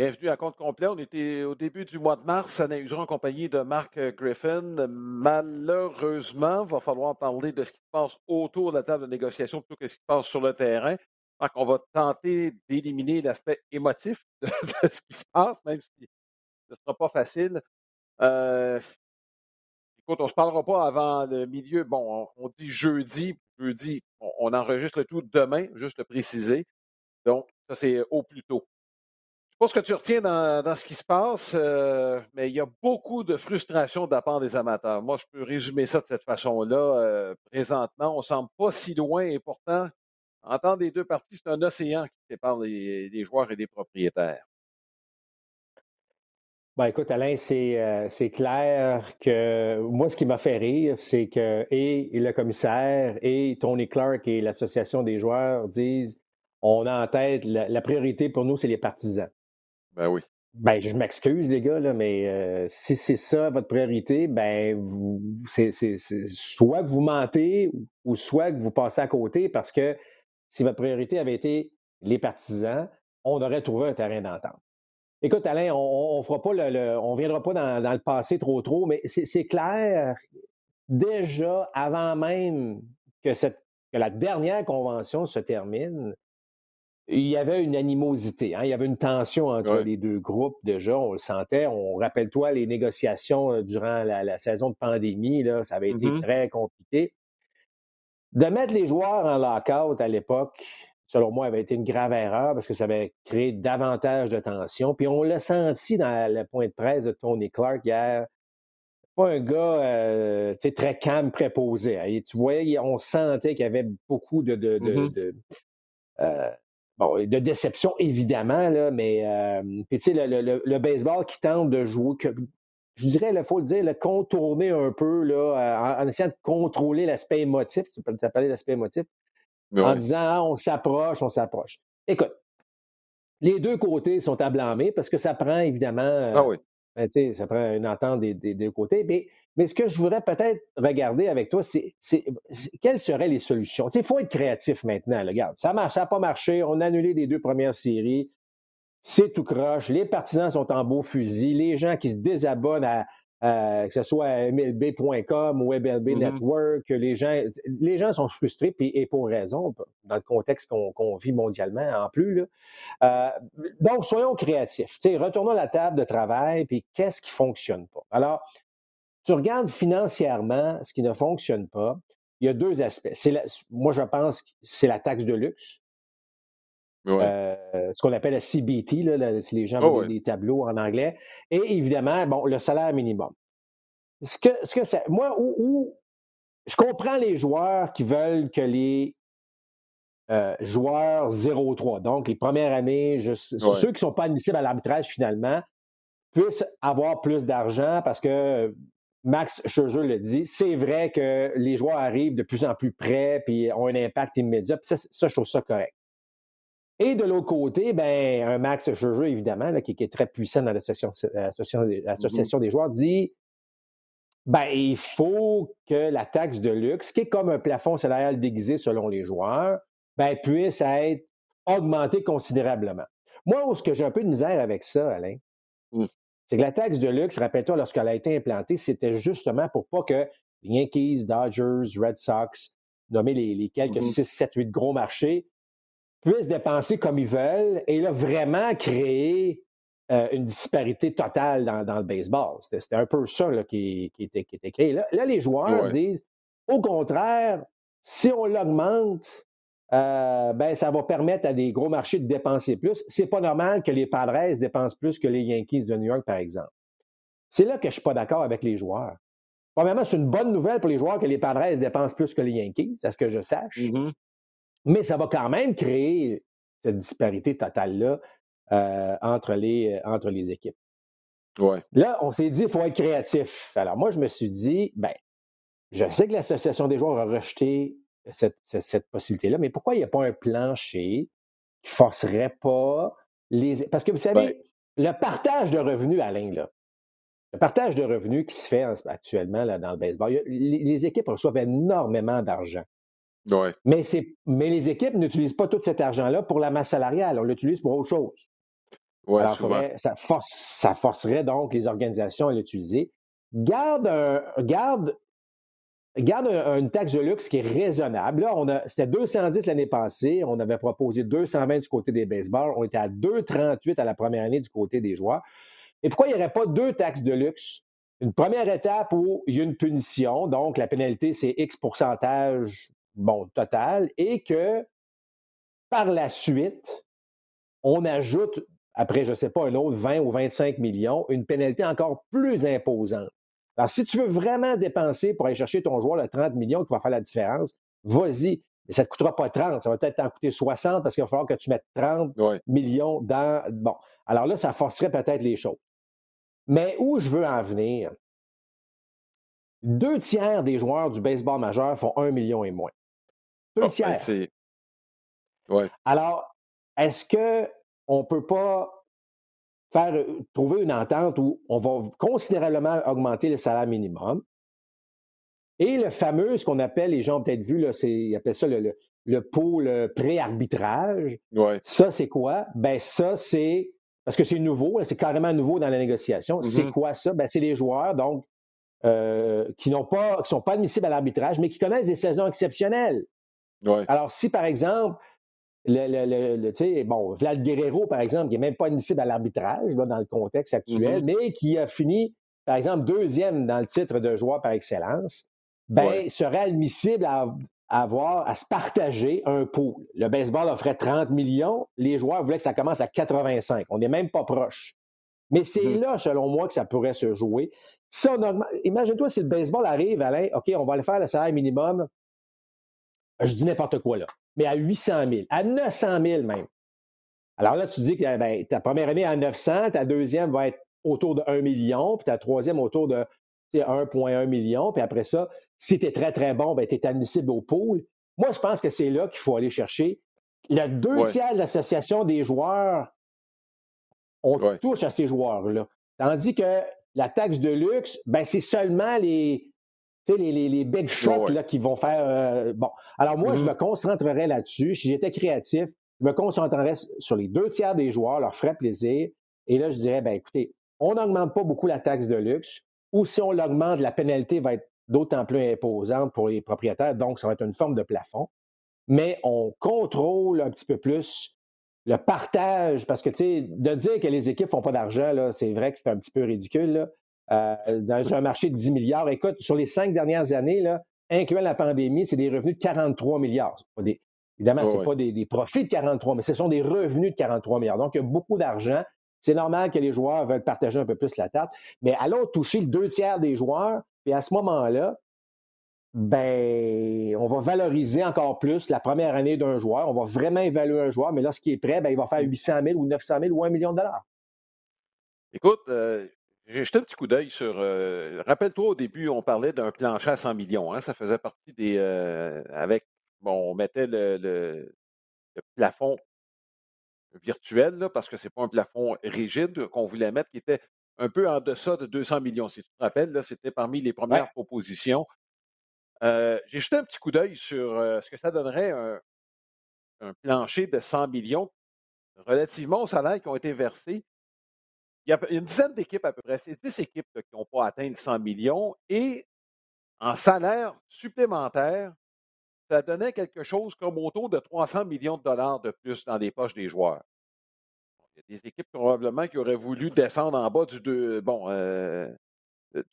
Bienvenue à compte complet. On était au début du mois de mars à en compagnie de Marc Griffin. Malheureusement, il va falloir parler de ce qui se passe autour de la table de négociation plutôt que ce qui se passe sur le terrain. Marc, on va tenter d'éliminer l'aspect émotif de, ce qui se passe, même si ce ne sera pas facile. Euh, écoute, on ne se parlera pas avant le milieu. Bon, on, dit jeudi. Jeudi, on, enregistre tout demain, juste préciser. Donc, ça, c'est au plus tôt pas ce que tu retiens dans, ce qui se passe, euh, mais il y a beaucoup de frustration de la part des amateurs. Moi, je peux résumer ça de cette façon-là. Euh, présentement, on ne semble pas si loin et pourtant, entendre les deux parties, c'est un océan qui sépare les, joueurs et les propriétaires. Ben, écoute, Alain, euh, c'est clair que moi, ce qui m'a fait rire, c'est que et, le commissaire et Tony Clark et l'Association des joueurs disent on a en tête la priorité pour nous, c'est les partisans. Ben oui. Ben, je m'excuse, les gars, là, mais euh, si c'est ça votre priorité, ben, vous, c'est, soit que vous mentez ou soit que vous passez à côté parce que si votre priorité avait été les partisans, on aurait trouvé un terrain d'entente. Écoute, Alain, on ne fera pas le, on viendra pas dans, le passé trop trop, mais c'est, clair, déjà avant même que, cette, que la dernière convention se termine, il y avait une animosité, hein, il y avait une tension entre les deux groupes déjà, on le sentait. On rappelle-toi les négociations euh, durant la, saison de pandémie, là, ça avait été mm-hmm. très compliqué. De mettre les joueurs en lockout à l'époque, selon moi, avait été une grave erreur parce que ça avait créé davantage de tension. Puis on l'a senti dans le point de presse de Tony Clark hier. Pas un gars euh, très calme, préposé. Hein. tu voyais, on sentait qu'il y avait beaucoup de, de, mm-hmm. euh, Bon, de déception, évidemment, là, mais euh, tu sais, le, baseball qui tente de jouer, que, je dirais, il faut le dire, le contourner un peu là, en, essayant de contrôler l'aspect émotif, tu peux t'appeler l'aspect émotif, en disant ah, on s'approche, on s'approche. Écoute, les deux côtés sont à blâmer parce que ça prend évidemment. Euh, ah oui. Ben, ça prend une entente des, deux côtés. Mais, mais, ce que je voudrais peut-être regarder avec toi, c'est quelles seraient les solutions? Il faut être créatif maintenant. regarde, ça n'a pas marché. On a annulé les deux premières séries. C'est tout croche. Les partisans sont en beau fusil. Les gens qui se désabonnent à, que ce soit MLB.com ou MLB mm-hmm. Network, les gens, les gens sont frustrés et pour raison, dans le contexte qu'on vit mondialement en plus. Euh, donc, soyons créatifs. retournons à la table de travail, puis qu'est-ce qui ne fonctionne pas? Alors, tu regardes financièrement ce qui ne fonctionne pas. Il y a deux aspects. moi, je pense que c'est la taxe de luxe. Euh, ce qu'on appelle la CBT, là, si les gens oh, des tableaux en anglais. Et évidemment, bon, le salaire minimum. Ce que, ce que ça, moi, où, je comprends les joueurs qui veulent que les euh, joueurs 0-3, donc les premières années, ceux qui ne sont pas admissibles à l'arbitrage finalement, puissent avoir plus d'argent parce que Max Scherzer le dit, c'est vrai que les joueurs arrivent de plus en plus près puis ont un impact immédiat. ça, je trouve ça correct. Et de l'autre côté, ben, un Max Scherzer, évidemment, qui, est très puissant dans l'association mmh des joueurs, dit ben, il faut que la taxe de luxe, qui est comme un plafond salarial déguisé selon les joueurs, ben, puisse être augmentée considérablement. Moi, ce que j'ai un peu de misère avec ça, Alain, mmh. C'est que la taxe de luxe, rappelle-toi, lorsqu'elle a été implantée, c'était justement pour pas que Yankees, Dodgers, Red Sox, nommer les, quelques 6, 7, 8 gros marchés, puissent dépenser comme ils veulent et là, vraiment créer euh, une disparité totale dans, le baseball. C'était un peu ça qui, était, créé. Là, les joueurs disent, au contraire, si on l'augmente, euh, ben, ça va permettre à des gros marchés de dépenser plus. C'est pas normal que les Padres dépensent plus que les Yankees de New York, par exemple. C'est là que je suis pas d'accord avec les joueurs. Premièrement, c'est une bonne nouvelle pour les joueurs que les Padres dépensent plus que les Yankees, à ce que je sache. Mm-hmm. Mais ça va quand même créer cette disparité totale-là euh, entre, les, euh, entre les équipes. Ouais. Là, on s'est dit, il faut être créatif. Alors, moi, je me suis dit, ben, je sais que l'Association des joueurs a rejeté cette, possibilité-là, mais pourquoi il n'y a pas un plancher qui forcerait pas les. Parce que vous savez, ben le partage de revenus, Alain, là, le partage de revenus qui se fait actuellement là, dans le baseball, les équipes reçoivent énormément d'argent. Mais, mais les équipes n'utilisent pas tout cet argent-là pour la masse salariale. On l'utilise pour autre chose. Alors, ça, force, ça forcerait donc les organisations à l'utiliser. Garde, garde, garde une taxe de luxe qui est raisonnable. Là, on a, c'était 210 l'année passée. On avait proposé 220 du côté des baseballs. On était à 238 à la première année du côté des joueurs. Et pourquoi il n'y aurait pas deux taxes de luxe? Une première étape où il y a une punition, donc la pénalité, c'est X pourcentage, bon, total, et que par la suite, on ajoute, après, je ne sais pas, un autre 20 ou 25 millions, une pénalité encore plus imposante. Alors, si tu veux vraiment dépenser pour aller chercher ton joueur de 30 millions qui va faire la différence, vas-y. Mais ça ne te coûtera pas 30, ça va peut-être t'en coûter 60 parce qu'il va falloir que tu mettes 30 millions dans. Bon. Alors là, ça forcerait peut-être les choses. Mais où je veux en venir, deux tiers des joueurs du baseball majeur font un million et moins. Deux ah, ben, tiers. Ouais. Alors, est-ce qu'on ne peut pas faire, euh, trouver une entente où on va considérablement augmenter le salaire minimum? Et le fameux, ce qu'on appelle, les gens ont peut-être vu, là, ils appellent ça le, le, pôle pré-arbitrage. Ouais. Ça, c'est quoi? Ben, ça, c'est parce que c'est nouveau, c'est carrément nouveau dans la négociation. C'est mm-hmm. quoi ça? Ben, c'est les joueurs, donc, euh, qui n'ont pas, qui sont pas admissibles à l'arbitrage, mais qui connaissent des saisons exceptionnelles. Alors, si par exemple, le, le, le bon, Vlad Guerrero, par exemple, qui n'est même pas admissible à l'arbitrage dans le contexte actuel, mm-hmm. mais qui a fini, par exemple, deuxième dans le titre de joueur par excellence, ben, serait admissible à, avoir, à se partager un pool. Le baseball offrait 30 millions, les joueurs voulaient que ça commence à 85. On n'est même pas proche. Mais c'est mmh là, selon moi, que ça pourrait se jouer. Imagine-toi si le baseball arrive, Alain, OK, on va aller faire le salaire minimum, je dis n'importe quoi là, mais à 800 000, à 900 000 même. Alors là, tu dis que ben, ta première année à 900, ta deuxième va être autour de 1 million, puis ta troisième autour de 1,1 million, puis après ça, si tu es très, très bon, ben, tu es admissible au pool. Moi, je pense que c'est là qu'il faut aller chercher. Le deux tiers de l'association des joueurs, on touche à ces joueurs-là. Tandis que la taxe de luxe, ben, c'est seulement les, les, les, les, big shots là, qui vont faire. Euh, bon. Alors, moi, je mm-hmm. me concentrerais là-dessus. Si j'étais créatif, je me concentrerais sur les deux tiers des joueurs, leur ferait plaisir. Et là, je dirais, ben écoutez, on n'augmente pas beaucoup la taxe de luxe, ou si on l'augmente, la pénalité va être d'autant plus imposante pour les propriétaires, donc ça va être une forme de plafond. Mais on contrôle un petit peu plus le partage, parce que, tu sais, de dire que les équipes ne font pas d'argent, c'est vrai que c'est un petit peu ridicule. Euh, dans un marché de 10 milliards, écoute, sur les cinq dernières années, là, incluant la pandémie, c'est des revenus de 43 milliards. évidemment, ce n'est pas des, des, profits de 43, mais ce sont des revenus de 43 milliards. Donc, il y a beaucoup d'argent. C'est normal que les joueurs veulent partager un peu plus la tarte, mais allons toucher le deux tiers des joueurs et à ce moment-là, ben, on va valoriser encore plus la première année d'un joueur. On va vraiment évaluer un joueur, mais lorsqu'il est prêt, ben, il va faire 800 000 ou 900 000 ou 1 million de dollars. Écoute, euh, j'ai jeté un petit coup d'œil sur. Euh, rappelle-toi, au début, on parlait d'un plancher à 100 millions. Hein, ça faisait partie des. Euh, avec. Bon, on mettait le, plafond virtuel, parce que ce n'est pas un plafond rigide qu'on voulait mettre, qui était un peu en deçà de 200 millions. Si tu te rappelles, c'était parmi les premières propositions. Euh, j'ai jeté un petit coup d'œil sur euh, ce que ça donnerait un, plancher de 100 millions relativement aux salaires qui ont été versés. Il y a une dizaine d'équipes à peu près, c'est 10 équipes qui n'ont pas atteint les 100 millions et en salaire supplémentaire, ça donnait quelque chose comme autour de 300 millions de dollars de plus dans les poches des joueurs. Il y a des équipes probablement qui auraient voulu descendre en bas du, bon, euh,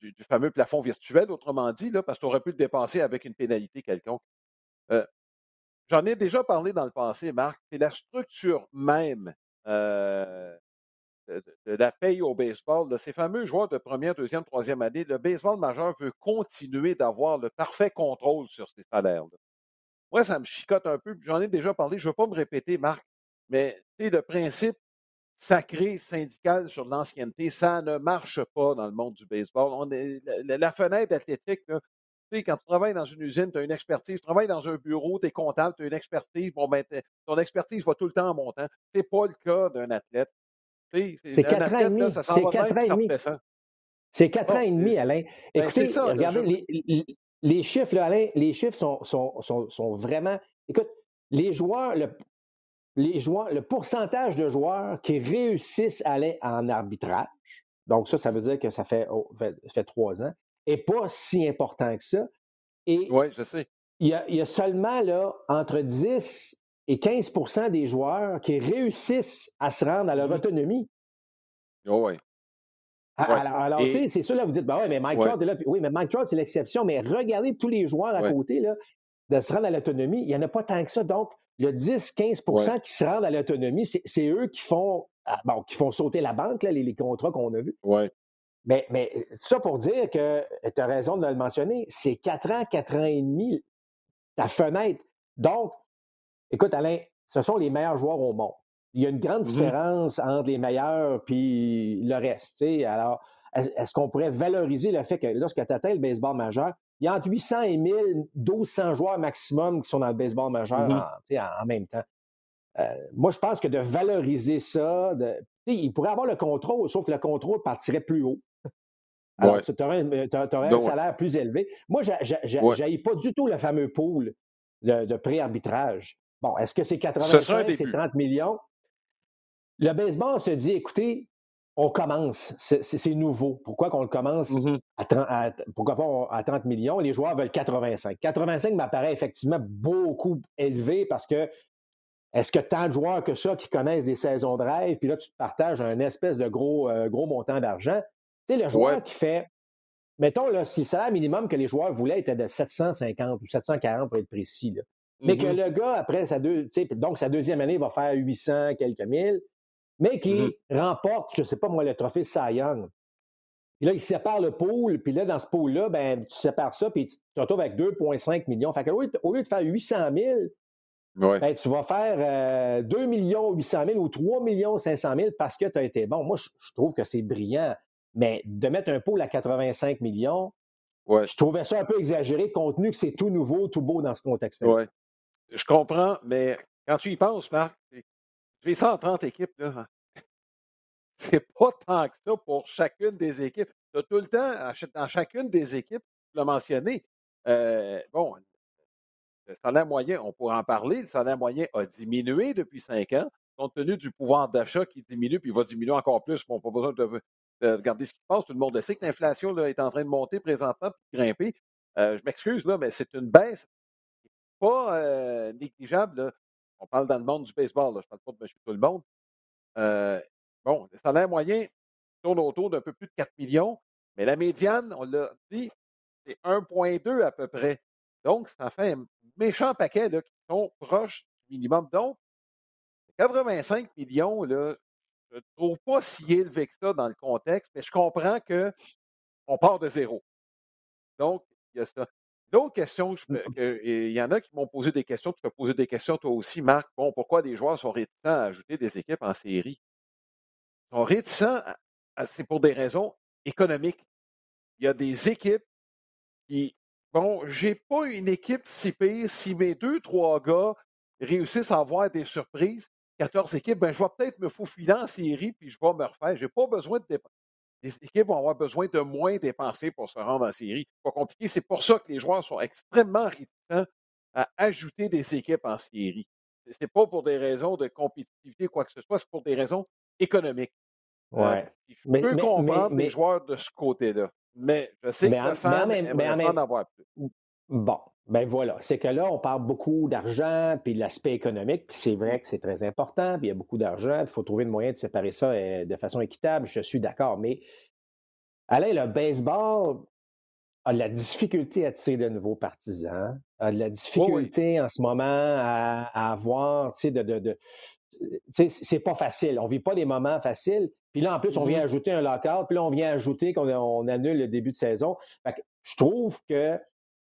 du, fameux plafond virtuel, autrement dit, là, parce qu'on aurait pu le dépenser avec une pénalité quelconque. Euh, j'en ai déjà parlé dans le passé, Marc. C'est la structure même euh, de, la paye au baseball. Ces fameux joueurs de première, deuxième, troisième année, le baseball majeur veut continuer d'avoir le parfait contrôle sur ces salaires-là. Moi, ça me chicote un peu. J'en ai déjà parlé. Je ne veux pas me répéter, Marc, mais le principe sacré syndical sur l'ancienneté, ça ne marche pas dans le monde du baseball. On est, la, fenêtre athlétique, tu sais, quand tu travailles dans une usine, tu as une expertise, tu travailles dans un bureau, tu es comptable, tu as une expertise, bon, ben, ton expertise va tout le temps en montant. Ce n'est pas le cas d'un athlète. C'est quatre ans et demi. C'est quatre ans et demi. C'est quatre ans et demi, Alain. Ben, Écoutez, regardez, les, chiffres, Alain, les chiffres sont, sont, sont, sont, vraiment. Écoute, les joueurs, le, les joueurs, le pourcentage de joueurs qui réussissent à aller en arbitrage, donc ça, ça veut dire que ça fait, oh, fait, trois ans, n'est pas si important que ça. oui, je sais. Il y, a, seulement là, entre 10 et 15% des joueurs qui réussissent à se rendre à leur mmh autonomie. Oh, oui. Alors, tu sais, c'est ça, là, vous dites, bah ouais, mais Mike Trout est là. Oui, mais Mike Trout, c'est l'exception. Mais regardez tous les joueurs à côté, là, de se rendre à l'autonomie. Il n'y en a pas tant que ça. Donc, le 10-15% qui se rendent à l'autonomie, c'est eux qui font, ah, bon, qui font sauter la banque, là, les, contrats qu'on a vus. Ouais. Mais, mais ça pour dire que tu as raison de le mentionner, c'est 4 ans, 4 ans et demi, ta fenêtre. Donc, écoute, Alain, ce sont les meilleurs joueurs au monde. Il y a une grande mm-hmm. différence entre les meilleurs et le reste. Alors, est-ce qu'on pourrait valoriser le fait que lorsque tu atteins le baseball majeur, il y a entre 800 et 1000, 1200 joueurs maximum qui sont dans le baseball majeur mm-hmm. en, même temps. Euh, moi, je pense que de valoriser ça, de, il pourrait avoir le contrôle, sauf que le contrôle partirait plus haut. Alors, tu aurais, un salaire plus élevé. Moi, je n'aille pas du tout le fameux pool de, de pré-arbitrage. Bon, est-ce que c'est 85, c'est 30 millions? Le baseball se dit, écoutez, on commence, c'est nouveau. Pourquoi qu'on le commence mm-hmm. à, 30, pourquoi pas à 30 millions? Les joueurs veulent 85. 85 m'apparaît effectivement beaucoup élevé parce que est-ce que tant de joueurs que ça qui connaissent des saisons de rêve, puis là, tu te partages un espèce de gros, euh, gros montant d'argent? Tu sais, le joueur qui fait, mettons, là, si le salaire minimum que les joueurs voulaient était de 750 ou 740 pour être précis, mais que mm-hmm. le gars, après sa, deux, donc sa deuxième année, va faire 800 quelques mille, mais qui mmh remporte, je ne sais pas moi, le trophée Cy Young. Puis là, il sépare le pool, puis là, dans ce pool-là, ben, tu sépares ça, puis tu te retrouves avec 2,5 millions. Fait que, au lieu de faire 800 000, ben, tu vas faire 2 millions 800 000 ou 3 millions 500 000 parce que tu as été bon. Moi, je, trouve que c'est brillant, mais de mettre un pool à 85 millions, je trouvais ça un peu exagéré, compte tenu que c'est tout nouveau, tout beau dans ce contexte-là. Oui. Je comprends, mais quand tu y penses, Marc, les 130 équipes, là, hein. c'est pas tant que ça pour chacune des équipes. Tu tout le temps, dans chacune des équipes, tu l'as mentionné, euh, bon, le salaire moyen, on pourrait en parler, le salaire moyen a diminué depuis cinq ans, compte tenu du pouvoir d'achat qui diminue, puis il va diminuer encore plus. Bon, pas besoin de, regarder ce qui se passe. Tout le monde sait que l'inflation est en train de monter présentement, puis grimper. Euh, je m'excuse, là, mais c'est une baisse pas négligeable. On parle dans le monde du baseball, je ne parle pas de monsieur tout le monde. Bon, le salaire moyen tourne autour d'un peu plus de 4 millions, mais la médiane, on l'a dit, c'est 1,2 à peu près. Donc, ça fait un méchant paquet qui sont proches du minimum. Donc, 85 millions, je ne trouve pas si élevé que ça dans le contexte, mais je comprends qu'on part de zéro. Donc, il y a ça. D'autres questions, mmh il y en a qui m'ont posé des questions, tu peux poser des questions toi aussi, Marc. Bon, pourquoi des joueurs sont réticents à ajouter des équipes en série? Ils sont réticents, c'est pour des raisons économiques. Il y a des équipes qui, bon, j'ai pas une équipe si pire, si mes deux, trois gars réussissent à avoir des surprises, 14 équipes, ben, je vais peut-être me faufiler en série puis je vais me refaire. J'ai pas besoin de les équipes vont avoir besoin de moins dépenser pour se rendre en série. Pas compliqué. C'est pour ça que les joueurs sont extrêmement réticents à ajouter des équipes en série. Ce n'est pas pour des raisons de compétitivité ou quoi que ce soit, c'est pour des raisons économiques. Euh, ouais. je peux comprendre les joueurs de ce côté-là. Mais je sais que le fan aimerait en avoir plus. Bon, ben voilà. C'est que là, on parle beaucoup d'argent, puis de l'aspect économique, puis c'est vrai que c'est très important, puis il y a beaucoup d'argent, il faut trouver le moyen de séparer ça euh, de façon équitable, je suis d'accord. Mais Alain, le baseball a de la difficulté à tirer de nouveaux partisans, a de la difficulté en ce moment à, avoir, tu sais, de, de, c'est pas facile. On vit pas des moments faciles. Puis là, en plus, on vient mm-hmm. ajouter un lockout, puis là, on vient ajouter qu'on annule le début de saison. je trouve que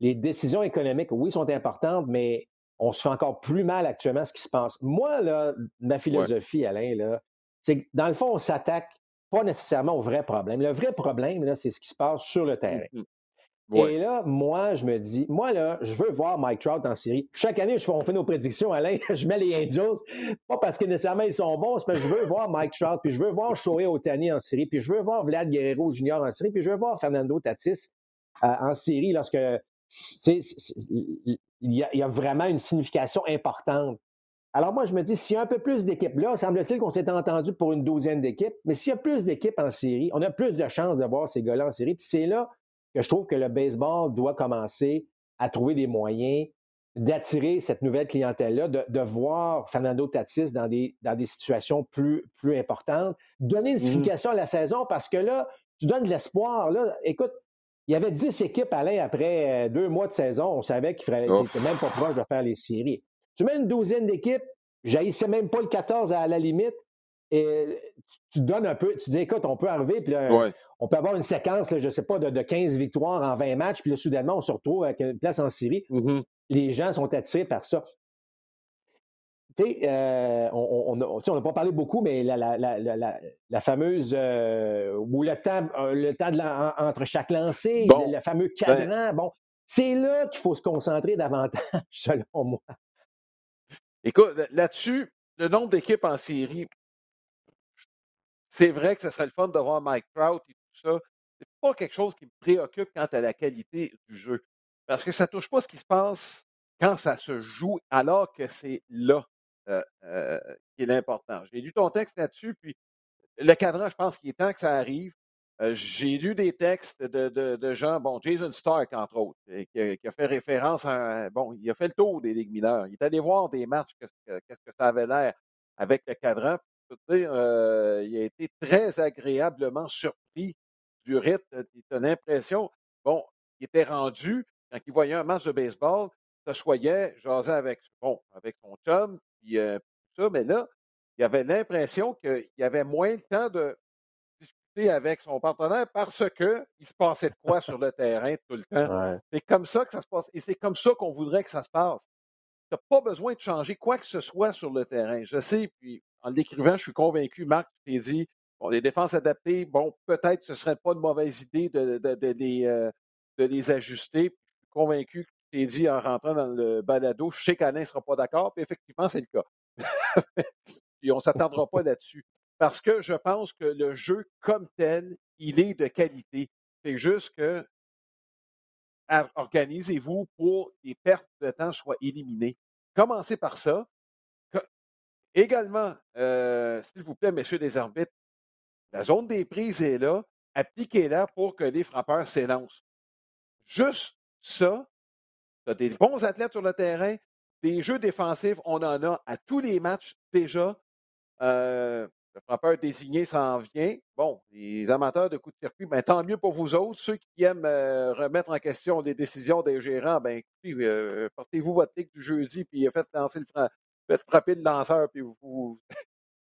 les décisions économiques, oui, sont importantes, mais on se fait encore plus mal actuellement ce qui se passe. Moi, là, ma philosophie, Alain, là, c'est que dans le fond, on s'attaque pas nécessairement au vrai problème. Le vrai problème, là, c'est ce qui se passe sur le terrain. Mmh Et là, moi, je me dis, moi, là, je veux voir Mike Trout en série. Chaque année, on fait nos prédictions, Alain, je mets les Angels, pas parce que nécessairement ils sont bons, c'est parce que je veux voir Mike Trout, puis je veux voir Shohei Otani en série, puis je veux voir Vlad Guerrero Jr. en série, puis je veux voir Fernando Tatis euh, en série lorsque il y, a, vraiment une signification importante Alors moi, je me dis, s'il y a un peu plus d'équipes là, semble-t-il qu'on s'est entendu pour une douzaine d'équipes, mais s'il y a plus d'équipes en série, on a plus de chances de voir ces gars-là en série. Puis c'est là que je trouve que le baseball doit commencer à trouver des moyens d'attirer cette nouvelle clientèle-là, de, voir Fernando Tatis dans des, dans des situations plus, plus importantes, donner une mmh signification à la saison parce que là, tu donnes de l'espoir. Là, écoute, il y avait 10 équipes aller après euh, deux mois de saison. On savait qu'il n'était même pas proche de faire les séries. Tu mets une douzaine d'équipes, j'haïssais même pas le 14 à la limite, et tu, donnes un peu, tu dis, écoute, on peut arriver, puis on peut avoir une séquence, je ne sais pas, de, 15 victoires en 20 matchs, puis là, soudainement, on se retrouve avec une place en série. Mmh Les gens sont attirés par ça. Tu sais, euh, on n'a pas parlé beaucoup, mais la, fameuse euh, ou le temps, euh, le temps entre chaque lancé, le, fameux ben cadran, bon, c'est là qu'il faut se concentrer davantage, selon moi. Écoute, là-dessus, le nombre d'équipes en série, c'est vrai que ce serait le fun de voir Mike Trout et tout ça. C'est pas quelque chose qui me préoccupe quant à la qualité du jeu. Parce que ça ne touche pas ce qui se passe quand ça se joue, alors que c'est là euh, euh, qui est l'important. J'ai lu ton texte là-dessus, puis le cadran, je pense qu'il est temps que ça arrive. Euh, j'ai lu des textes de, gens, bon, Jason Stark, entre autres, qui a, fait référence à. Bon, il a fait le tour des ligues mineures. Il est allé voir des matchs, qu'est-ce que, ça avait l'air avec le cadran. Il a été très agréablement surpris du rythme. Il a l'impression, bon, il était rendu, quand il voyait un match de baseball, s'assoyait, jasait avec, bon, avec son chum, puis euh, tout ça, mais là, il avait l'impression qu'il y avait moins de temps de avec son partenaire parce qu'il se passait de quoi sur le terrain tout le temps. C'est comme ça que ça se passe. Et c'est comme ça qu'on voudrait que ça se passe. Tu n'as pas besoin de changer quoi que ce soit sur le terrain. Je sais, puis en l'écrivant, je suis convaincu, Marc, tu t'es dit, bon, les défenses adaptées, bon, peut-être ce ne serait pas une mauvaise idée de, de, les, euh, de les ajuster. je suis convaincu que t'es dit en rentrant dans le balado, je sais qu'Alain ne sera pas d'accord, puis effectivement, c'est le cas. puis on ne s'attendra pas là-dessus parce que je pense que le jeu comme tel, il est de qualité. C'est juste que organisez-vous pour que les pertes de temps soient éliminées. Commencez par ça. Également, euh, s'il vous plaît, messieurs des arbitres, la zone des prises est là. Appliquez-la pour que les frappeurs s'élancent. Juste ça, tu as des bons athlètes sur le terrain, des jeux défensifs, on en a à tous les matchs déjà. Euh, le frappeur désigné s'en vient. Bon, les amateurs de coups de circuit, ben, tant mieux pour vous autres. Ceux qui aiment euh, remettre en question les décisions des gérants, ben, écoutez, euh, portez-vous votre ligue du jeudi, puis faites lancer le faites frapper le lanceur, puis vous.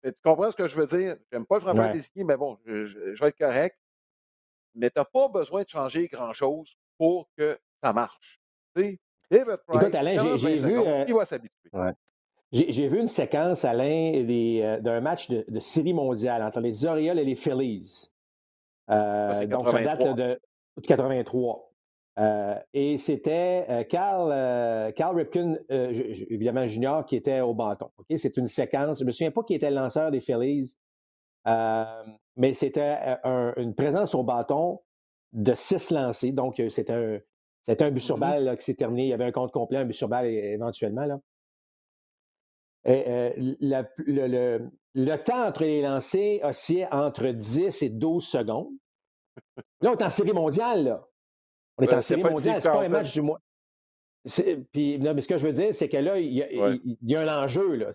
tu comprends ce que je veux dire? J'aime pas le frappeur désigné, mais bon, je, vais être correct. Mais tu n'as pas besoin de changer grand-chose pour que ça marche. Tu sais, Écoute, Alain, j'ai vu. Euh, il va s'habituer. J'ai vu une séquence, Alain, euh, d'un match de, série mondiale entre les Orioles et les Phillies. Euh, donc, ça date de 83. Euh, et c'était Carl, Carl Ripken, évidemment junior, qui était au bâton. C'est une séquence. Je ne me souviens pas qui était le lanceur des Phillies, mais c'était une présence au bâton de six lancés. Donc, c'était un, un but sur mm-hmm. balle qui s'est terminé. Il y avait un compte complet, un but sur balle éventuellement. Là. Euh, le, temps entre les lancers oscillait entre 10 et 12 secondes. Là, on est en série mondiale. Là. On est en série mondiale, c'est pas un match du mois. Puis, mais ce que je veux dire, c'est que là, il y, a, un enjeu. Là.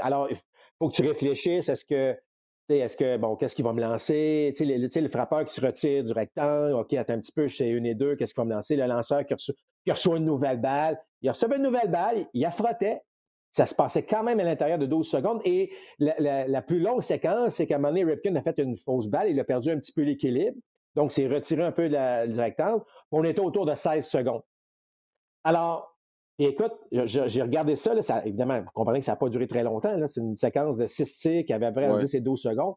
alors, il faut que tu réfléchisses. Est-ce que, est-ce que, bon, qu'est-ce qu'il va me lancer? Tu le, le, frappeur qui se retire du rectangle, OK, attends un petit peu, je sais une et deux, qu'est-ce qu'il va me lancer? Le lanceur qui reçoit, une nouvelle balle. Il reçoit une nouvelle balle, il a frotté, ça se passait quand même à l'intérieur de 12 secondes. Et la, plus longue séquence, c'est qu'à un moment donné, Ripken a fait une fausse balle, il a perdu un petit peu l'équilibre. Donc, c'est retiré un peu du rectangle. On était autour de 16 secondes. Alors, écoute, j'ai regardé ça, ça, Évidemment, vous comprenez que ça n'a pas duré très longtemps. C'est une séquence de 6 tirs qui avait à peu près 10 et 12 secondes.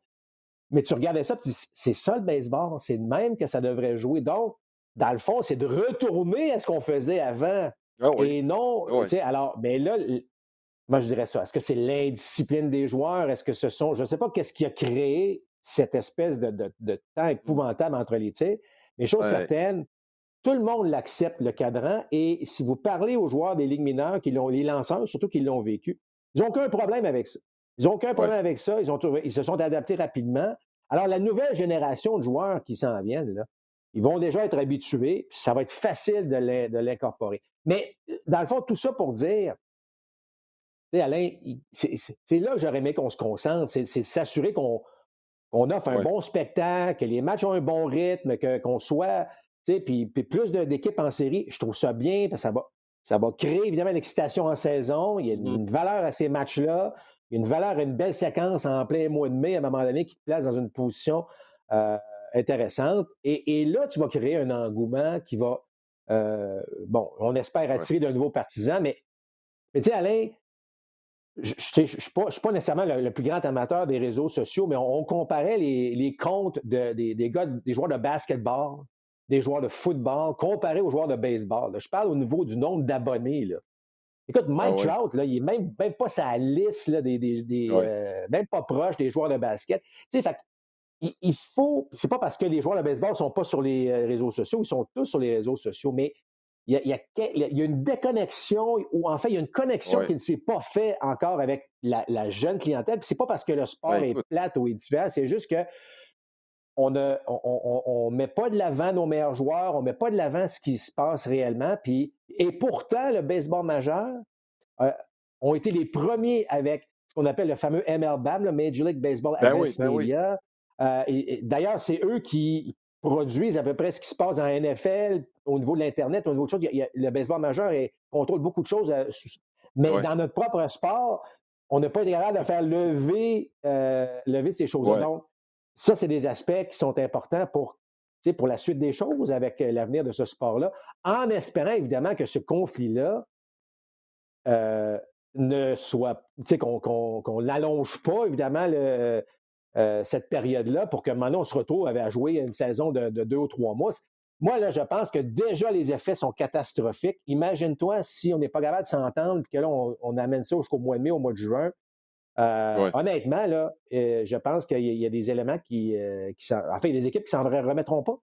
Mais tu regardais ça, c'est ça le baseball. C'est de même que ça devrait jouer. Donc, dans le fond, c'est de retourner à ce qu'on faisait avant. Ah et non, ah tu sais, alors, mais là, moi, je dirais ça. Est-ce que c'est l'indiscipline des joueurs? Est-ce que ce sont. Je ne sais pas qu'est-ce qui a créé cette espèce de, temps épouvantable entre les tirs, mais chose certaine, tout le monde l'accepte, le cadran. Et si vous parlez aux joueurs des ligues mineures, qui l'ont, les lanceurs surtout qui l'ont vécu, Ils n'ont aucun problème avec ça. Ils n'ont aucun problème avec ça. Ils, ont ils se sont adaptés rapidement. Alors, la nouvelle génération de joueurs qui s'en viennent, là, ils vont déjà être habitués, puis ça va être facile de l'incorporer. Mais, dans le fond, tout ça pour dire, tu sais, Alain, c'est là que j'aurais aimé qu'on se concentre, c'est s'assurer qu'on offre un bon spectacle, que les matchs ont un bon rythme, qu'on soit, puis, plus d'équipes en série, je trouve ça bien, parce que ça va, ça va créer évidemment l'excitation en saison, il y a mmh. une valeur à ces matchs-là, il y a une valeur, une belle séquence en plein mois de mai à un moment donné qui te place dans une position euh, intéressante. Et, là, tu vas créer un engouement qui va, euh, bon, on espère attirer de nouveaux partisans, mais, mais tu sais, Alain, je ne suis, pas nécessairement le, plus grand amateur des réseaux sociaux, mais on, comparait les, comptes des, gars, des joueurs de basketball, des joueurs de football, comparés aux joueurs de baseball. Je parle au niveau du nombre d'abonnés. Écoute, Mike ah Trout, là, il n'est même, même pas sa liste, là, des, des, euh, même pas proche des joueurs de basket. Tu sais, fait, il, il, faut, c'est pas parce que les joueurs de baseball ne sont pas sur les euh, réseaux sociaux, ils sont tous sur les réseaux sociaux, mais il y a, il y a une déconnexion, ou en fait, il y a une connexion qui ne s'est pas faite encore avec la, jeune clientèle. Puis c'est pas parce que le sport est plate ou est différent, c'est juste que on ne on, met pas de l'avant nos meilleurs joueurs, on ne met pas de l'avant ce qui se passe réellement. Puis, et pourtant, le baseball majeur euh, ont été les premiers avec ce qu'on appelle le fameux MLBAM, le Major League Baseball ben Advanced ben Media. Euh, d'ailleurs, c'est eux qui produisent à peu près ce qui se passe dans la NFL au niveau de l'Internet, au niveau de choses. le baseball majeur contrôle beaucoup de choses. Euh, mais dans notre propre sport, on n'a pas été capable de faire lever, lever ces choses-là. Donc, ça, c'est des aspects qui sont importants pour, pour la suite des choses avec euh, l'avenir de ce sport-là, en espérant évidemment que ce conflit-là euh, ne soit, qu'on qu n'allonge pas évidemment euh, cette période-là pour que maintenant on se retrouve à jouer une saison de, deux ou trois mois. Moi, là, je pense que déjà les effets sont catastrophiques. Imagine-toi si on n'est pas capable de s'entendre, que là, on amène ça jusqu'au mois de mai, au mois de juin. Euh, honnêtement, là, euh, je pense qu'il y, a des éléments qui, euh, qui en fait, des équipes qui s'en remettront pas.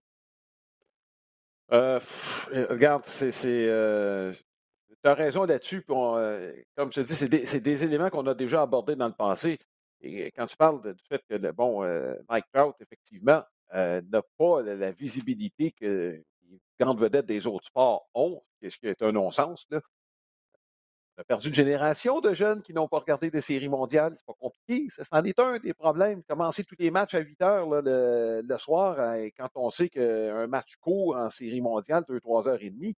regarde, c'est, tu as raison là-dessus. comme je te dis, c'est des, éléments qu'on a déjà abordés dans le passé. Et quand tu parles du fait que le bon Mike Trout, effectivement, n'a pas la, visibilité que les grandes vedettes des autres sports ont, ce qui est un non-sens, là. On a perdu une génération de jeunes qui n'ont pas regardé des séries mondiales. C'est pas compliqué. Ça, est un des problèmes. Commencer tous les matchs à 8 heures le, soir, hein, quand on sait qu'un match court en série mondiale, 2-3 heures et demie,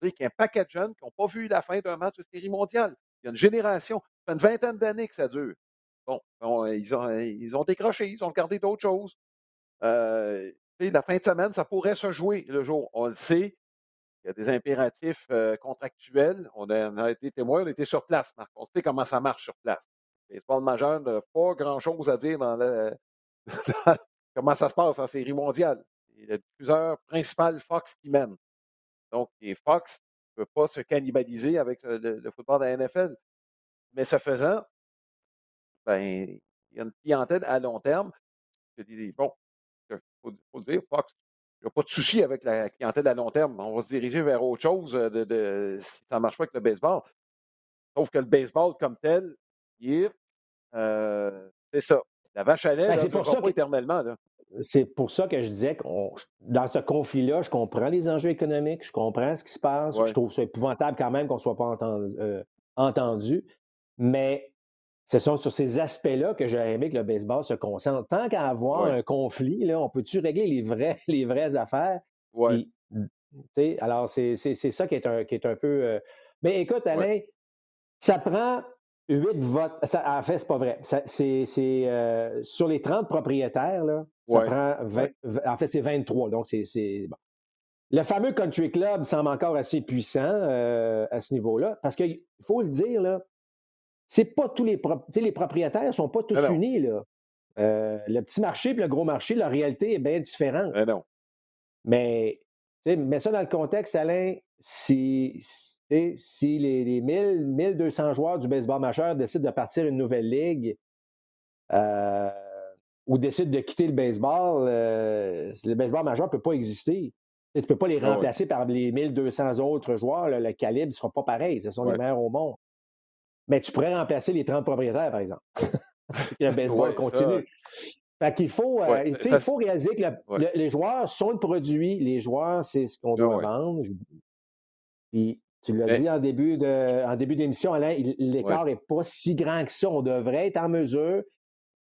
qu'il y a un paquet de jeunes qui n'ont pas vu la fin d'un match de série mondiale. Il y a une génération. Ça fait une vingtaine d'années que ça dure. Bon, ils, ont, ils ont décroché, ils ont regardé d'autres choses. Euh, la fin de semaine, ça pourrait se jouer le jour. On le sait, il y a des impératifs euh, contractuels. On a, été témoins, on était sur place, Marc. On sait comment ça marche sur place. Les sports majeurs n'ont pas grand-chose à dire dans, comment ça se passe en série mondiale. Il y a plusieurs principales Fox qui mènent. Donc, les Fox ne peuvent pas se cannibaliser avec le, football de la NFL. Mais ce faisant, ben, il y a une clientèle à long terme. Je dis, bon, il faut, faut, dire, Fox n'y a pas de souci avec la clientèle à long terme. On va se diriger vers autre chose euh, de, si ça ne marche pas avec le baseball. Sauf que le baseball comme tel, euh, c'est ça. La vache à lait, ben, c'est pour ça pas éternellement. C'est pour ça que je disais que dans ce conflit-là, je comprends les enjeux économiques, je comprends ce qui se passe. Je trouve ça épouvantable quand même qu'on ne soit pas entendu, euh, entendu. Mais ce sont sur ces aspects-là que j'aurais aimé que le baseball se concentre. Tant qu'à avoir un conflit, là, on peut-tu régler les, vrais, les vraies affaires? Oui. alors, c'est ça qui est un, qui est un peu. Euh, mais écoute, Alain, ça prend huit votes. Ça, en fait, c'est pas vrai. C'est euh, sur les 30 propriétaires, là, ça prend 20, en fait, c'est 23. Donc, c'est bon. Le fameux country club semble encore assez puissant euh, à ce niveau-là. Parce qu'il faut le dire, là, c'est pas tous les, les propriétaires sont pas tous unis, là. Euh, le petit marché et le gros marché, la réalité est bien différente. Mais non. Mais, mets ça dans le contexte, Alain, si, si les, les 1000, 1200 joueurs du baseball majeur décident de partir une nouvelle ligue euh, ou décident de quitter le baseball, euh, le baseball majeur ne peut pas exister. Tu ne peux pas les ah remplacer par les 1200 autres joueurs. le calibre ne sera pas pareil. Ce sont les meilleurs au monde. Mais tu pourrais remplacer les 30 propriétaires, par exemple. le baseball continue. Fait qu'il faut, euh, il faut réaliser que les joueurs sont le produit, les joueurs, c'est ce qu'on doit vendre. Je dis. tu l'as dit en début de, en début d'émission, Alain, l'écart n'est pas si grand que ça. On devrait être en mesure.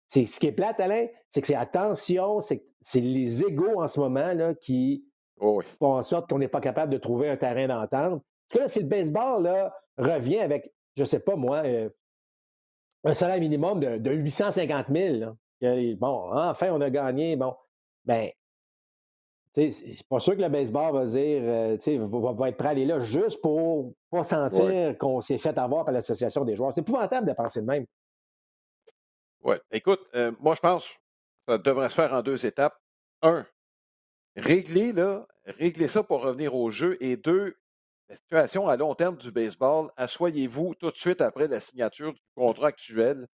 C'est, ce qui est plate, Alain, c'est que c'est attention, c'est, les égaux en ce moment là, qui font en sorte qu'on n'est pas capable de trouver un terrain d'entente. Parce que là, si le baseball là, revient avec, je ne sais pas moi, euh, un salaire minimum de, de 850 000, bon, enfin, on a gagné. Bon, ben, c'est pas sûr que le baseball va dire, euh, va, va, être prêt à aller là juste pour pas sentir qu'on s'est fait avoir par l'association des joueurs. C'est épouvantable de penser de même. Oui. Écoute, euh, moi, je pense que ça devrait se faire en deux étapes. Un, régler, là, régler ça pour revenir au jeu. Et deux, la situation à long terme du baseball, asseyez-vous tout de suite après la signature du contrat actuel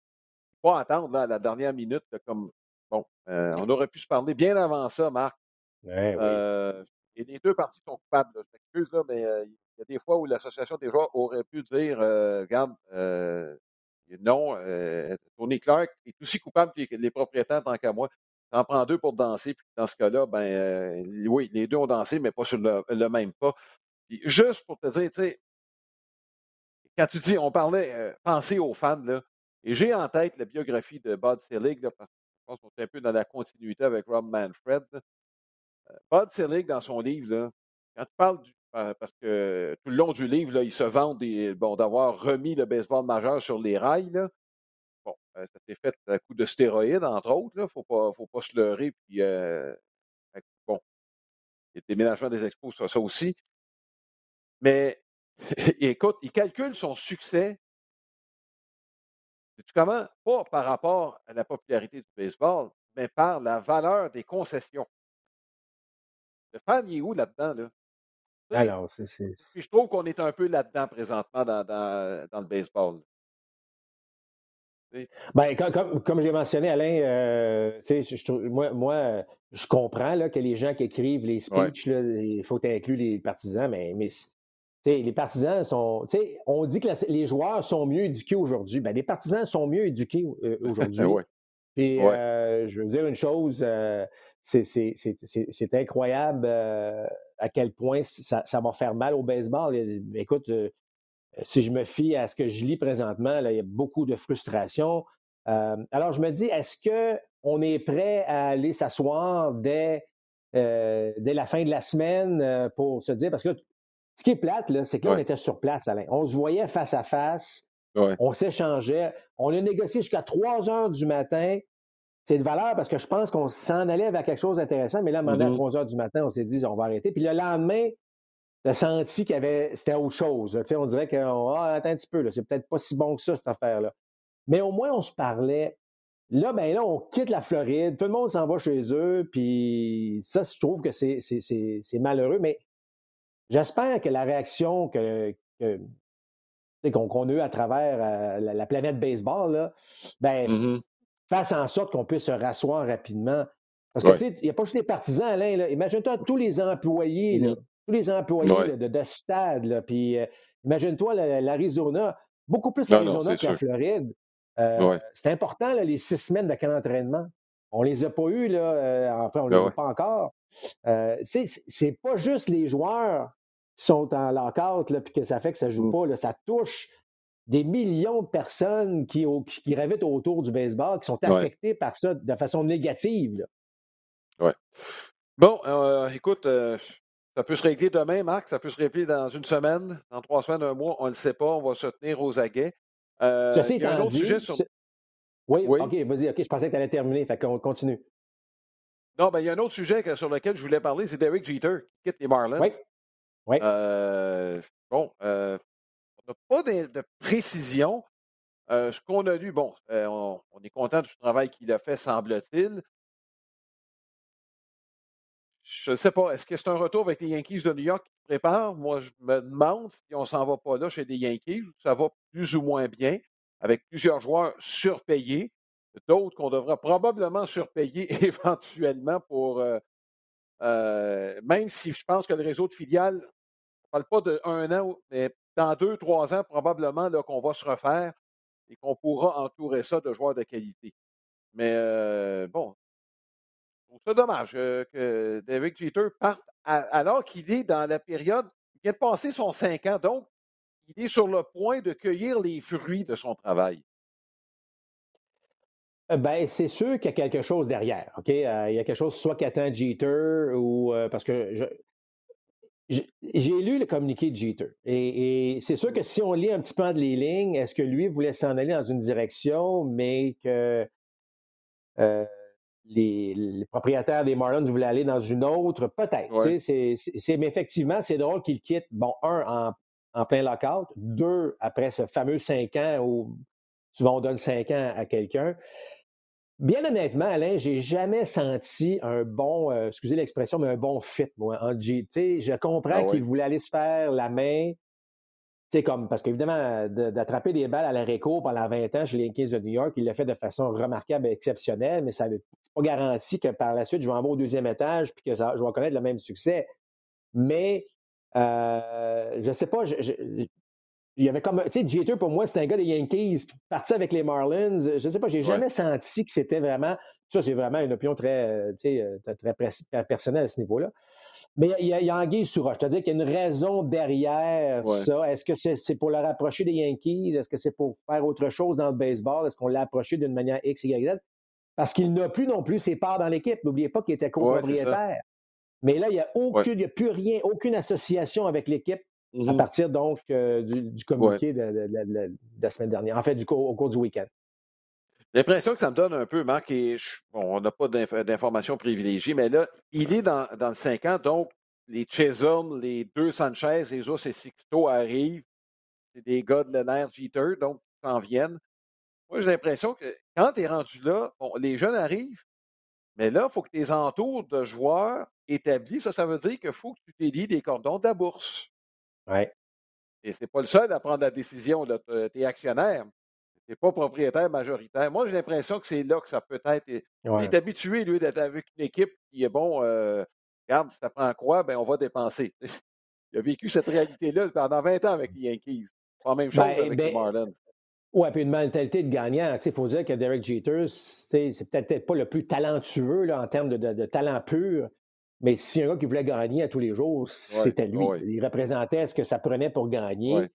pas attendre à la dernière minute, comme bon, euh, on aurait pu se parler bien avant ça, Marc. Euh, et les deux parties sont coupables. Je m'excuse, mais euh, il y a des fois où l'association des joueurs aurait pu dire regarde, non, Tony Clark est aussi coupable que les, propriétaires tant qu'à moi. en prends deux pour danser, puis dans ce cas-là, ben oui, les deux ont dansé, mais pas sur le, même pas. Juste pour te dire, tu sais, quand tu dis, on parlait, penser aux fans, là, et j'ai en tête la biographie de Bud Selig, parce que je pense qu'on est un peu dans la continuité avec Rob Manfred. Euh, Bud Selig, dans son livre, quand il parle du. Parce que tout le long du livre, il se vante bon, d'avoir remis le baseball majeur sur les rails. Bon, euh, ça s'est fait à coup de stéroïdes, entre autres. Il ne faut pas, faut pas se leurrer. Puis, euh, bon, le déménagement des expos, ça, ça aussi. Mais écoute, il calcule son succès tu comment? Pas par rapport à la popularité du baseball, mais par la valeur des concessions. Le fan, il est où là-dedans, là? Alors, c'est. Puis je trouve qu'on est un peu là-dedans présentement dans, dans, dans le baseball. Ben, comme, comme, j'ai mentionné, Alain, euh, je, moi, moi, je comprends là, que les gens qui écrivent les speeches, il faut inclure les partisans, mais, mais les partisans sont. On dit que les joueurs sont mieux éduqués aujourd'hui. Ben, les partisans sont mieux éduqués euh, aujourd'hui. Et euh, je veux dire une chose, euh, c'est incroyable à quel point ça, va faire mal au baseball. Écoute, si je me fie à ce que je lis présentement, là, il y a beaucoup de frustration. alors, je me dis, est-ce qu'on est prêt à aller s'asseoir dès, dès la fin de la semaine pour se dire, parce que ce qui est plate, c'est que là, on était sur place, Alain. On se voyait face à face. On s'échangeait. On a négocié jusqu'à 3 heures du matin. C'est de valeur parce que je pense qu'on s'en allait vers quelque chose d'intéressant, mais là, à 3 mm-hmm. heures du matin, on s'est dit, on va arrêter. Puis le lendemain, a senti qu'il y avait, c'était autre chose. On dirait qu'on, ah, attends un petit peu, c'est peut-être pas si bon que ça, cette affaire-là. Mais au moins, on se parlait. Là, ben là, on quitte la Floride, tout le monde s'en va chez eux, puis ça, je trouve que c'est malheureux, mais J'espère que la réaction que, qu'on a eue à travers euh, la, planète baseball, là, ben, mmh fasse en sorte qu'on puisse se rasseoir rapidement. Parce que, tu sais, il n'y a pas juste les partisans, Alain. Imagine-toi tous les employés, mmh tous les employés de, de, stade. puis euh, imagine-toi l'Arizona, beaucoup plus l'Arizona que la Floride. Euh, c'est important, les six semaines de camp d'entraînement. On ne les a pas eus, là. enfin, on ne ben les a pas encore. Euh, c'est pas juste les joueurs qui sont en lockout, puis que ça fait que ça joue mmh. pas. ça touche des millions de personnes qui, qui gravitent autour du baseball, qui sont affectées par ça de façon négative. Oui. Bon, euh, écoute, euh, ça peut se régler demain, Marc, ça peut se régler dans une semaine, dans trois semaines, un mois, on ne le sait pas, on va se tenir aux aguets. Euh, a un autre sujet sur... Oui, OK, vas-y, OK, je pensais que tu allais terminer, fait qu'on continue. Non, ben, il y a un autre sujet sur lequel je voulais parler, c'est Derek Jeter qui quitte les Marlins. Oui. oui. Euh, bon, euh, on n'a pas de, précision. Euh, ce qu'on a lu, bon, on, est content du travail qu'il a fait, semble-t-il. Je ne sais pas, est-ce que c'est un retour avec les Yankees de New York qui se prépare? Moi, je me demande si on ne s'en va pas là chez les Yankees, ça va plus ou moins bien, avec plusieurs joueurs surpayés d'autres qu'on devrait probablement surpayer éventuellement pour, euh, euh, même si je pense que le réseau de filiales, on ne parle pas d'un an, mais dans deux, trois ans, probablement qu'on va se refaire et qu'on pourra entourer ça de joueurs de qualité. Mais euh, bon, c'est dommage que David Jeter parte alors qu'il est dans la période, il vient de passer son cinq ans, donc il est sur le point de cueillir les fruits de son travail. Euh, ben, c'est sûr qu'il y a quelque chose derrière, OK? il y a quelque chose soit qu'attend Jeter ou parce que je, j'ai lu le communiqué de Jeter et, c'est sûr que si on lit un petit peu entre les lignes, est-ce que lui voulait s'en aller dans une direction, mais que euh, les, propriétaires des Marlins voulaient aller dans une autre? Peut-être. mais effectivement, c'est drôle qu'il quitte, bon, un, en, plein lockout, deux, après ce fameux cinq ans où souvent on donne cinq ans à quelqu'un. Bien honnêtement, Alain, j'ai jamais senti un bon, euh, excusez l'expression, mais un bon fit, moi, en G. je comprends ah qu'il voulait aller se faire la main. C'est comme, parce qu'évidemment, d'attraper des balles à la réco pendant 20 ans chez les Yankees de New York, il l'a fait de façon remarquable et exceptionnelle, mais ça n'est pas garanti que par la suite, je vais en au deuxième étage puis que ça, je vais connaître le même succès. Mais, euh, je ne sais pas, je, il y avait comme, tu sais, Jeter, pour moi, c'est un gars des Yankees, parti avec les Marlins. Je ne sais pas, j'ai jamais senti que c'était vraiment, ça, c'est vraiment une opinion très, euh, tu sais, euh, très, personnelle à ce niveau-là. Mais il y a, il y a anguille roche. C'est-à-dire qu'il y a une raison derrière ça. Est-ce que c'est pour le rapprocher des Yankees? Est-ce que c'est pour faire autre chose dans le baseball? Est-ce qu'on l'a approché d'une manière X, Y, Z? Parce qu'il n'a plus non plus ses parts dans l'équipe. N'oubliez pas qu'il était copropriétaire. Mais là, il n'y a, aucune, il a plus rien, aucune association avec l'équipe à mmh partir donc euh, du, communiqué de, la semaine dernière, en fait, du, au cours du week-end. L'impression que ça me donne un peu, Marc, et on n'a pas d'informations privilégiées, mais là, il est dans, dans le 5 ans, donc les Chisholm, les deux Sanchez, les Os et Sixto arrivent. C'est des gars de l'NR Jeter, donc ils s'en viennent. Moi, j'ai l'impression que quand tu es rendu là, les jeunes arrivent, mais là, il faut que tu les entoures de joueurs établis. Ça, ça veut dire qu'il faut que tu t'élis des cordons de la bourse. Ouais. Et c'est pas le seul à prendre la décision. Tu es actionnaire. Tu n'es pas propriétaire majoritaire. Moi, j'ai l'impression que c'est là que ça peut être. Il est habitué, lui, d'être avec une équipe qui est bon. Euh, regarde, si ça prend quoi, ben on va dépenser. Il a vécu cette réalité-là pendant 20 ans avec les Yankees. Pas la même chose ben, avec les ben, Marlins. Oui, puis une mentalité de gagnant. Il faut dire que Derek Jeter, c'est peut-être pas le plus talentueux là, en termes de, de talent pur, mais si un gars qui voulait gagner à tous les jours, c'était lui. Il représentait ce que ça prenait pour gagner.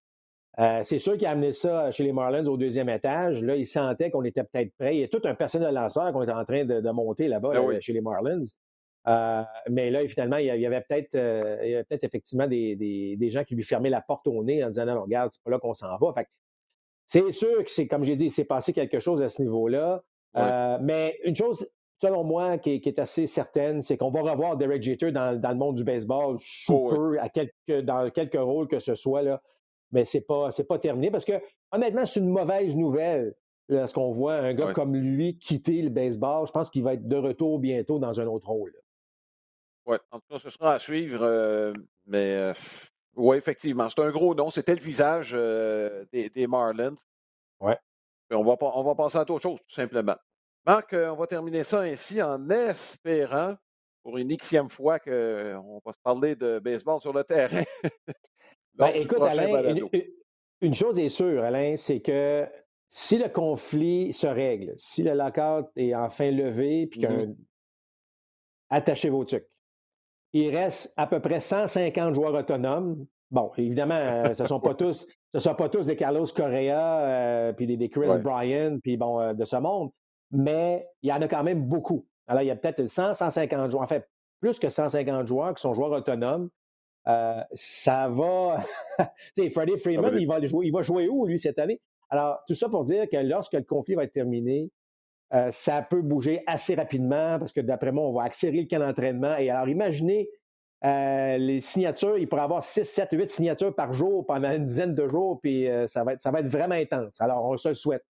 Euh, c'est sûr qu'il a amené ça chez les Marlins au deuxième étage. Là, il sentait qu'on était peut-être prêt. Il y a tout un personnel lanceur qu'on était en train de, monter là-bas ben euh, chez les Marlins. Euh, mais là, finalement, il y avait peut-être peut effectivement des, gens qui lui fermaient la porte au nez en disant non, regarde, c'est pas là qu'on s'en va. c'est sûr que c'est, comme j'ai dit, il s'est passé quelque chose à ce niveau-là. mais une chose selon moi, qui est, assez certaine, c'est qu'on va revoir Derek Jeter dans, le monde du baseball sous oh, peu, à dans quelques rôles que ce soit. Là. Mais ce n'est pas, pas terminé parce que, honnêtement, c'est une mauvaise nouvelle lorsqu'on voit un gars comme lui quitter le baseball. Je pense qu'il va être de retour bientôt dans un autre rôle. Oui, en tout cas, ce sera à suivre. Euh, mais euh, oui, effectivement, c'est un gros nom. C'était le visage euh, des, Marlins. Oui. On va, on va passer à autre chose, tout simplement. Marc, euh, on va terminer ça ainsi en espérant, pour une xième fois, qu'on va se parler de baseball sur le terrain. ben, écoute, Alain, une, chose est sûre, Alain, c'est que si le conflit se règle, si le lockout est enfin levé, puis mmh attachez vos trucs. Il reste à peu près 150 joueurs autonomes. Bon, évidemment, euh, ce ne sont pas tous, ce sont pas tous des Carlos Correa, euh, puis des, Chris Bryan, puis bon, de ce monde mais il y en a quand même beaucoup. Alors, il y a peut-être 100, 150 joueurs, en fait, plus que 150 joueurs qui sont joueurs autonomes. Euh, ça va. tu sais, Freddie Freeman, il, va jouer, il va jouer où, lui, cette année? Alors, tout ça pour dire que lorsque le conflit va être terminé, euh, ça peut bouger assez rapidement parce que d'après moi, on va accélérer le camp d'entraînement. Et alors, imaginez euh, les signatures, il pourrait avoir 6, 7, 8 signatures par jour pendant une dizaine de jours, puis ça, va être, ça va être vraiment intense. Alors, on se le souhaite.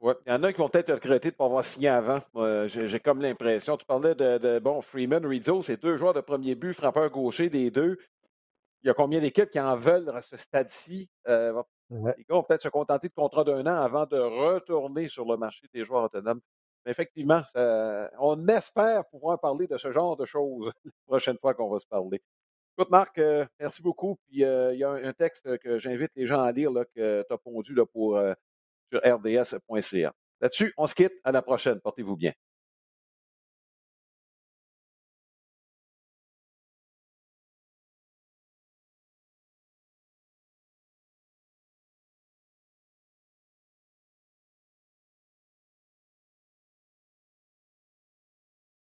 Ouais. Il y en a qui vont peut-être regretter de ne pas avoir signé avant. J'ai comme l'impression. Tu parlais de, de bon, Freeman, Rizzo, c'est deux joueurs de premier but, frappeur gaucher des deux. Il y a combien d'équipes qui en veulent à ce stade-ci? Euh. Les gars vont peut-être se contenter de contrat d'un an avant de retourner sur le marché des joueurs autonomes. Mais effectivement, on espère pouvoir parler de ce genre de choses la prochaine fois qu'on va se parler. Écoute, Marc, euh, merci beaucoup. Puis euh, il y a un, texte que j'invite les gens à lire là, que tu as pondu là, pour euh, sur rds.ca. Là-dessus, on se quitte. À la prochaine. Portez-vous bien.